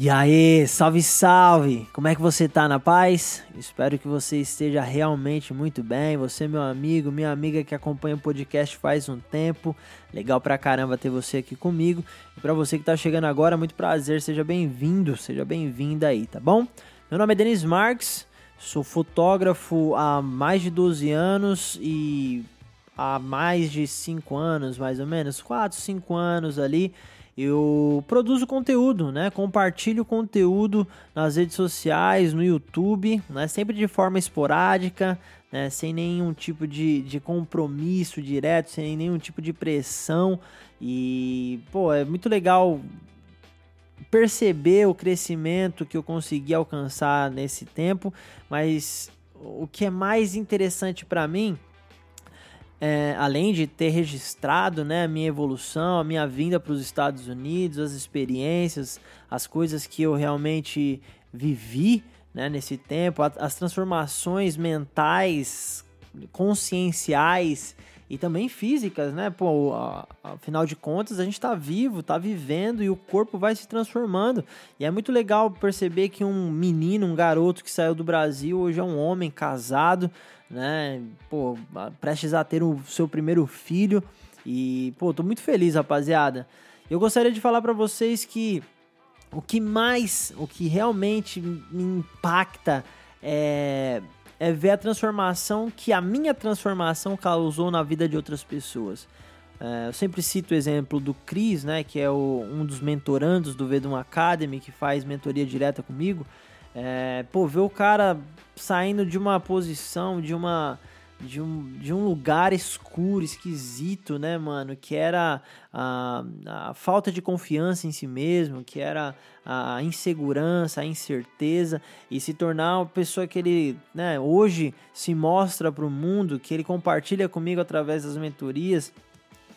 E aí, salve, salve! Como é que você tá na paz? Espero que você esteja realmente muito bem. Você, meu amigo, minha amiga que acompanha o podcast faz um tempo. Legal pra caramba ter você aqui comigo. E pra você que tá chegando agora, muito prazer, seja bem-vindo, seja bem-vinda aí, tá bom? Meu nome é Denis Marques, sou fotógrafo há mais de 12 anos e há mais de 5 anos, mais ou menos, 4, 5 anos ali eu produzo conteúdo, né? Compartilho conteúdo nas redes sociais, no YouTube, né? Sempre de forma esporádica, né? Sem nenhum tipo de, de compromisso direto, sem nenhum tipo de pressão. E, pô, é muito legal perceber o crescimento que eu consegui alcançar nesse tempo, mas o que é mais interessante para mim é, além de ter registrado né, a minha evolução, a minha vinda para os Estados Unidos, as experiências, as coisas que eu realmente vivi né, nesse tempo, as transformações mentais, conscienciais e também físicas, né? Pô, afinal de contas, a gente está vivo, está vivendo e o corpo vai se transformando. E é muito legal perceber que um menino, um garoto que saiu do Brasil, hoje é um homem casado, né? Pô, prestes a ter o seu primeiro filho. E, pô, tô muito feliz, rapaziada. Eu gostaria de falar para vocês que o que mais, o que realmente me impacta é, é ver a transformação que a minha transformação causou na vida de outras pessoas. É, eu sempre cito o exemplo do Cris, né, que é o, um dos mentorandos do Vedum Academy, que faz mentoria direta comigo. É, pô, ver o cara saindo de uma posição, de uma de um, de um lugar escuro, esquisito, né, mano? Que era a, a falta de confiança em si mesmo, que era a insegurança, a incerteza, e se tornar uma pessoa que ele, né, hoje se mostra para o mundo, que ele compartilha comigo através das mentorias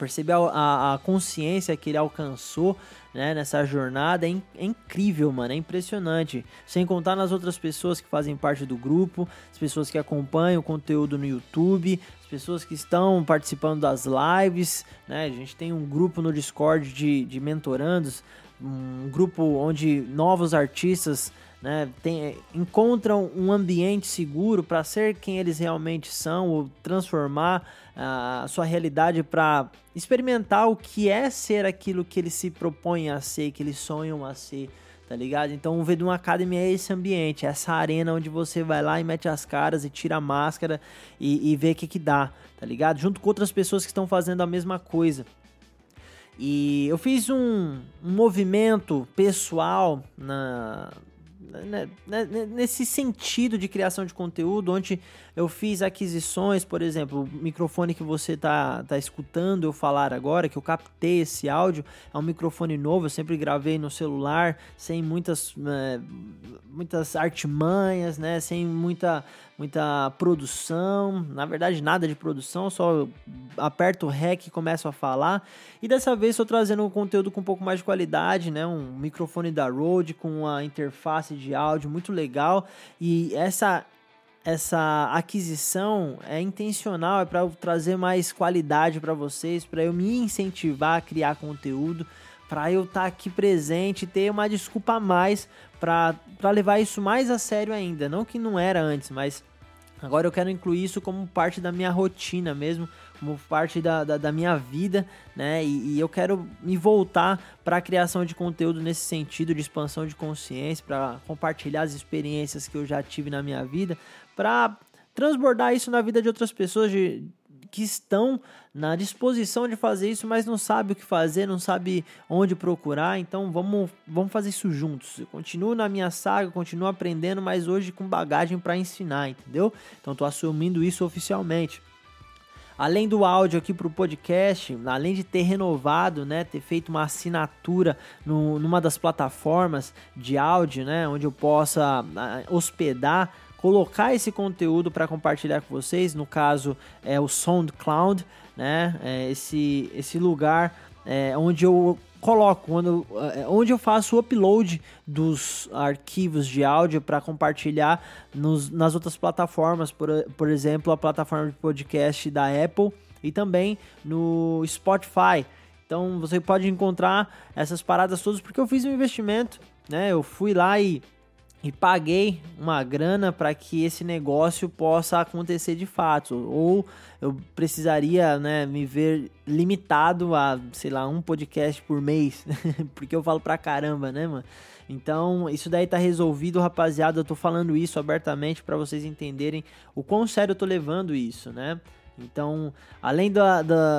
perceber a, a, a, consciência que ele alcançou né, nessa jornada é, in, é, incrível, mano, é impressionante. Sem contar nas outras pessoas que fazem parte do grupo, as pessoas que acompanham o conteúdo no YouTube, as pessoas que estão participando das lives, né? A gente tem um grupo no Discord de, de mentorandos, um grupo onde novos artistas né, tem, encontram um ambiente seguro para ser quem eles realmente são, ou transformar a sua realidade para experimentar o que é ser aquilo que eles se propõem a ser, que eles sonham a ser, tá ligado? Então o Vedum Academy é esse ambiente, é essa arena onde você vai lá e mete as caras e tira a máscara e, e vê o que que dá, tá ligado? Junto com outras pessoas que estão fazendo a mesma coisa. E eu fiz um, um movimento pessoal na, nesse sentido de criação de conteúdo, onde eu fiz aquisições, por exemplo, o microfone que você tá, tá escutando eu falar agora, que eu captei esse áudio, é um microfone novo, eu sempre gravei no celular, sem muitas, é, muitas artimanhas, né, sem muita, muita produção, na verdade nada de produção, só aperto o REC e começo a falar. E dessa vez estou trazendo um conteúdo com um pouco mais de qualidade, né? Um microfone da Rode com uma interface de áudio muito legal e essa essa aquisição é intencional, é para trazer mais qualidade para vocês, para eu me incentivar a criar conteúdo, para eu estar tá aqui presente, ter uma desculpa a mais para levar isso mais a sério ainda. Não que não era antes, mas Agora eu quero incluir isso como parte da minha rotina mesmo, como parte da, da, da minha vida, né? E, e, eu quero me voltar para a criação de conteúdo nesse sentido de expansão de consciência, para compartilhar as experiências que eu já tive na minha vida, para transbordar isso na vida de outras pessoas, de, que estão na disposição de fazer isso, mas não sabe o que fazer, não sabe onde procurar. Então vamos, vamos fazer isso juntos. Eu continuo na minha saga, continuo aprendendo, mas hoje com bagagem para ensinar, entendeu? Então estou assumindo isso oficialmente. Além do áudio aqui para o podcast, além de ter renovado, né, ter feito uma assinatura no, numa das plataformas de áudio, né, onde eu possa uh, hospedar colocar esse conteúdo para compartilhar com vocês. No caso, é o SoundCloud, né? É esse, esse lugar é, onde eu coloco, onde, é, onde eu faço o upload dos arquivos de áudio para compartilhar nos, nas outras plataformas, por, por exemplo, a plataforma de podcast da Apple e também no Spotify. Então você pode encontrar essas paradas todas porque eu fiz um investimento né? Eu fui lá e e paguei uma grana para que esse negócio possa acontecer de fato. Ou eu precisaria né, me ver limitado a, sei lá, um podcast por mês, porque eu falo pra caramba, né, mano? Então, isso daí tá resolvido, rapaziada. Eu tô falando isso abertamente para vocês entenderem o quão sério eu tô levando isso, né? Então, além do,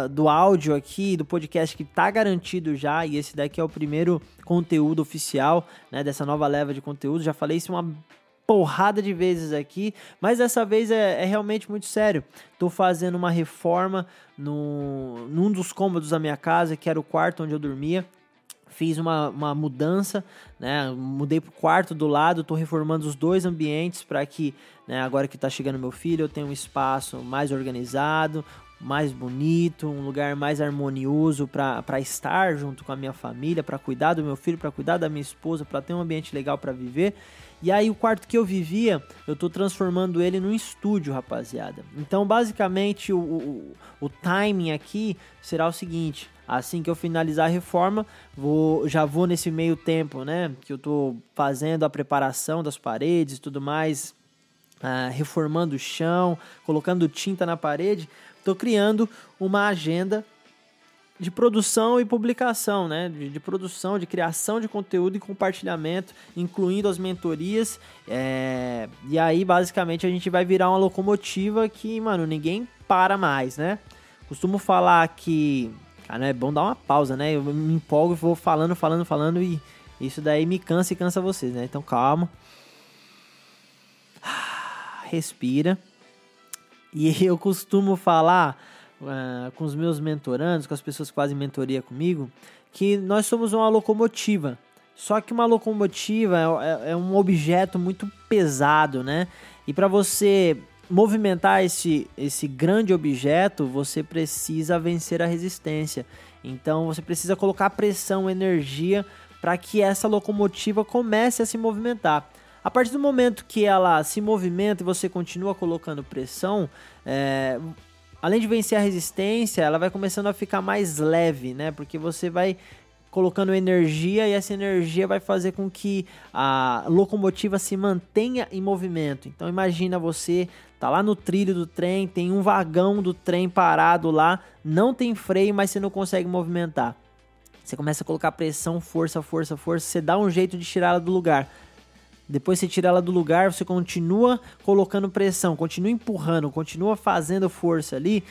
do, áudio aqui, do podcast que está garantido já, e esse daqui é o primeiro conteúdo oficial né, dessa nova leva de conteúdo, já falei isso uma porrada de vezes aqui, mas dessa vez é, é realmente muito sério. Estou fazendo uma reforma no, num dos cômodos da minha casa, que era o quarto onde eu dormia fiz uma, uma mudança, né? Mudei pro quarto do lado, estou reformando os dois ambientes para que, né, agora que está chegando meu filho, eu tenha um espaço mais organizado, mais bonito, um lugar mais harmonioso para estar junto com a minha família, para cuidar do meu filho, para cuidar da minha esposa, para ter um ambiente legal para viver. E aí o quarto que eu vivia, eu tô transformando ele num estúdio, rapaziada. Então, basicamente, o, o, o timing aqui será o seguinte: assim que eu finalizar a reforma, vou, já vou nesse meio tempo, né? Que eu tô fazendo a preparação das paredes e tudo mais, uh, reformando o chão, colocando tinta na parede. Tô criando uma agenda de produção e publicação, né? De, de, produção, de criação de conteúdo e compartilhamento, incluindo as mentorias. É... E aí, basicamente, a gente vai virar uma locomotiva que, mano, ninguém para mais, né? Costumo falar que. Cara, é bom dar uma pausa, né? Eu me empolgo e vou falando, falando, falando e isso daí me cansa e cansa vocês, né? Então calma. Respira. E eu costumo falar uh, com os meus mentorandos, com as pessoas que fazem mentoria comigo, que nós somos uma locomotiva. Só que uma locomotiva é, é, é um objeto muito pesado, né? E para você movimentar esse, esse grande objeto, você precisa vencer a resistência. Então você precisa colocar pressão, energia para que essa locomotiva comece a se movimentar. A partir do momento que ela se movimenta e você continua colocando pressão, é, além de vencer a resistência, ela vai começando a ficar mais leve, né? Porque você vai colocando energia e essa energia vai fazer com que a locomotiva se mantenha em movimento. Então imagina você tá lá no trilho do trem, tem um vagão do trem parado lá, não tem freio, mas você não consegue movimentar. Você começa a colocar pressão, força, força, força, você dá um jeito de tirá-la do lugar. Depois você tira ela do lugar, você continua colocando pressão, continua empurrando, continua fazendo força ali,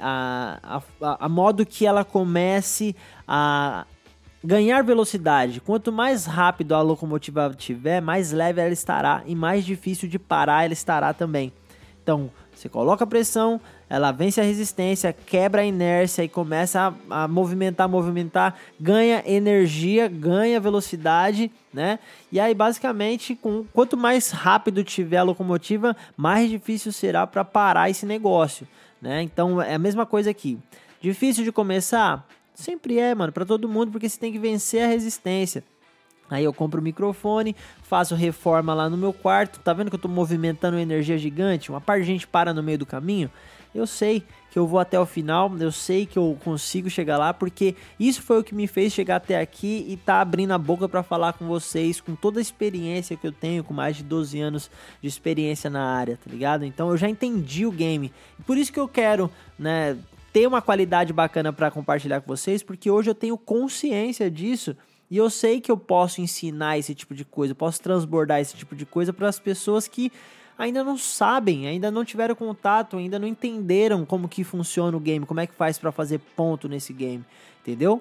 a, a, a modo que ela comece a ganhar velocidade. Quanto mais rápido a locomotiva tiver, mais leve ela estará e mais difícil de parar ela estará também. Então, você coloca pressão, ela vence a resistência, quebra a inércia e começa a, a, movimentar, movimentar, ganha energia, ganha velocidade, né? E aí, basicamente, com, quanto mais rápido tiver a locomotiva, mais difícil será para parar esse negócio, né? Então, é a mesma coisa aqui. Difícil de começar? Sempre é, mano, para todo mundo, porque você tem que vencer a resistência. Aí eu compro o microfone, faço reforma lá no meu quarto. Tá vendo que eu tô movimentando energia gigante? Uma parte de gente para no meio do caminho. Eu sei que eu vou até o final, eu sei que eu consigo chegar lá, porque isso foi o que me fez chegar até aqui e tá abrindo a boca para falar com vocês, com toda a experiência que eu tenho, com mais de 12 anos de experiência na área, tá ligado? Então eu já entendi o game. Por isso que eu quero, né, ter uma qualidade bacana para compartilhar com vocês, porque hoje eu tenho consciência disso e eu sei que eu posso ensinar esse tipo de coisa, posso transbordar esse tipo de coisa para as pessoas que ainda não sabem, ainda não tiveram contato, ainda não entenderam como que funciona o game, como é que faz para fazer ponto nesse game, entendeu?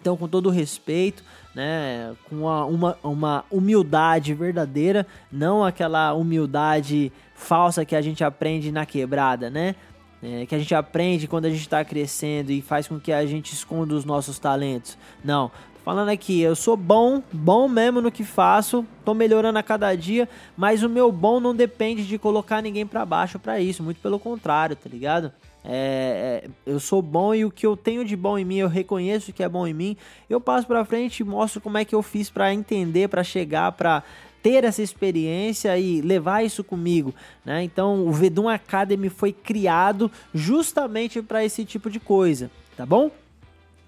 Então, com todo respeito, né, com uma, uma, uma humildade verdadeira, não aquela humildade falsa que a gente aprende na quebrada, né? É, que a gente aprende quando a gente está crescendo e faz com que a gente esconda os nossos talentos. Não, falando aqui, eu sou bom, bom mesmo no que faço, tô melhorando a cada dia, mas o meu bom não depende de colocar ninguém para baixo para isso, muito pelo contrário, tá ligado? É, é, eu sou bom e o que eu tenho de bom em mim, eu reconheço que é bom em mim, eu passo para frente e mostro como é que eu fiz para entender, para chegar, para ter essa experiência e levar isso comigo, né? Então, o Vedum Academy foi criado justamente para esse tipo de coisa, tá bom?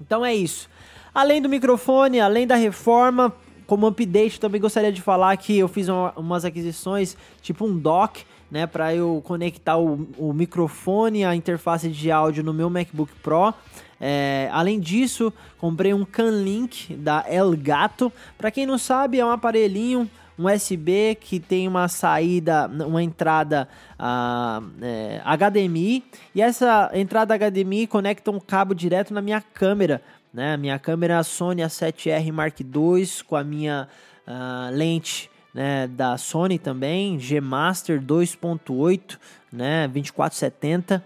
Então é isso. Além do microfone, além da reforma, como update, também gostaria de falar que eu fiz uma, umas aquisições, tipo um dock, né, para eu conectar o, o microfone, a interface de áudio no meu MacBook Pro. É, além disso, comprei um CanLink da Elgato. Para quem não sabe, é um aparelhinho um USB que tem uma saída, uma entrada uh, é, HDMI e essa entrada HDMI conecta um cabo direto na minha câmera, né? Minha câmera Sony A7R Mark II com a minha uh, lente né, da Sony também, G Master 2.8, né, 2470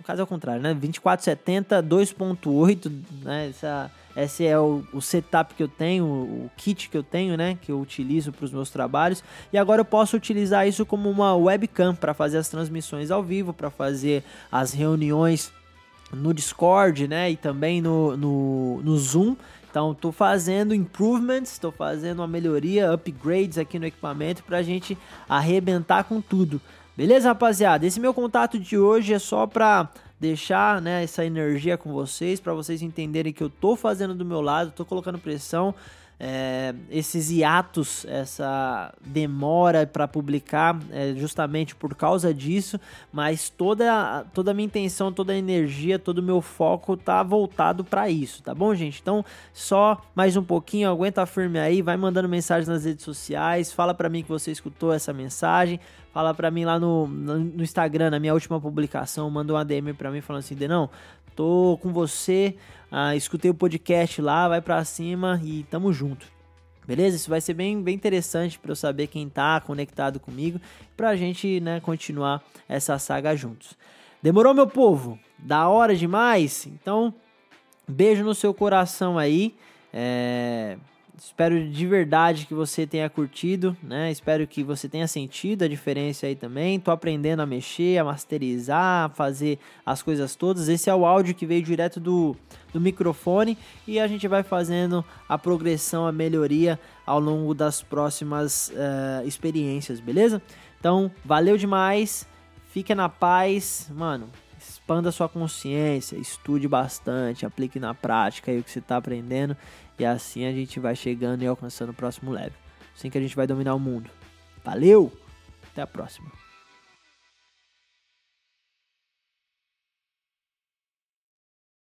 no caso é o contrário, né? 2470, 2.8, né? Essa, esse é o, o, setup que eu tenho, o kit que eu tenho, né? Que eu utilizo para os meus trabalhos. E agora eu posso utilizar isso como uma webcam para fazer as transmissões ao vivo, para fazer as reuniões no Discord, né? E também no, no, no Zoom. Então, estou fazendo improvements, estou fazendo uma melhoria, upgrades aqui no equipamento para a gente arrebentar com tudo. Beleza, rapaziada? Esse meu contato de hoje é só pra deixar né, essa energia com vocês, para vocês entenderem que eu tô fazendo do meu lado, tô colocando pressão é, esses hiatos, essa demora para publicar, é justamente por causa disso, mas toda, toda a minha intenção, toda a energia, todo o meu foco tá voltado para isso, tá bom, gente? Então, só mais um pouquinho, aguenta firme aí, vai mandando mensagem nas redes sociais, fala para mim que você escutou essa mensagem, fala para mim lá no, no, Instagram, na minha última publicação, mandou uma DM para mim falando assim, Denão, tô com você, ah, escutei o podcast lá, vai pra cima e tamo junto. Beleza? Isso vai ser bem, bem interessante para eu saber quem tá conectado comigo, pra gente, né, continuar essa saga juntos. Demorou, meu povo? Da hora demais? Então, beijo no seu coração aí. É... Espero de verdade que você tenha curtido, né? Espero que você tenha sentido a diferença aí também. Tô aprendendo a mexer, a masterizar, a fazer as coisas todas. Esse é o áudio que veio direto do, do microfone e a gente vai fazendo a progressão, a melhoria ao longo das próximas uh, experiências, beleza? Então, valeu demais. Fique na paz, mano expanda sua consciência, estude bastante, aplique na prática aí o que você está aprendendo e assim a gente vai chegando e alcançando o próximo level. Assim que a gente vai dominar o mundo. Valeu! Até a próxima.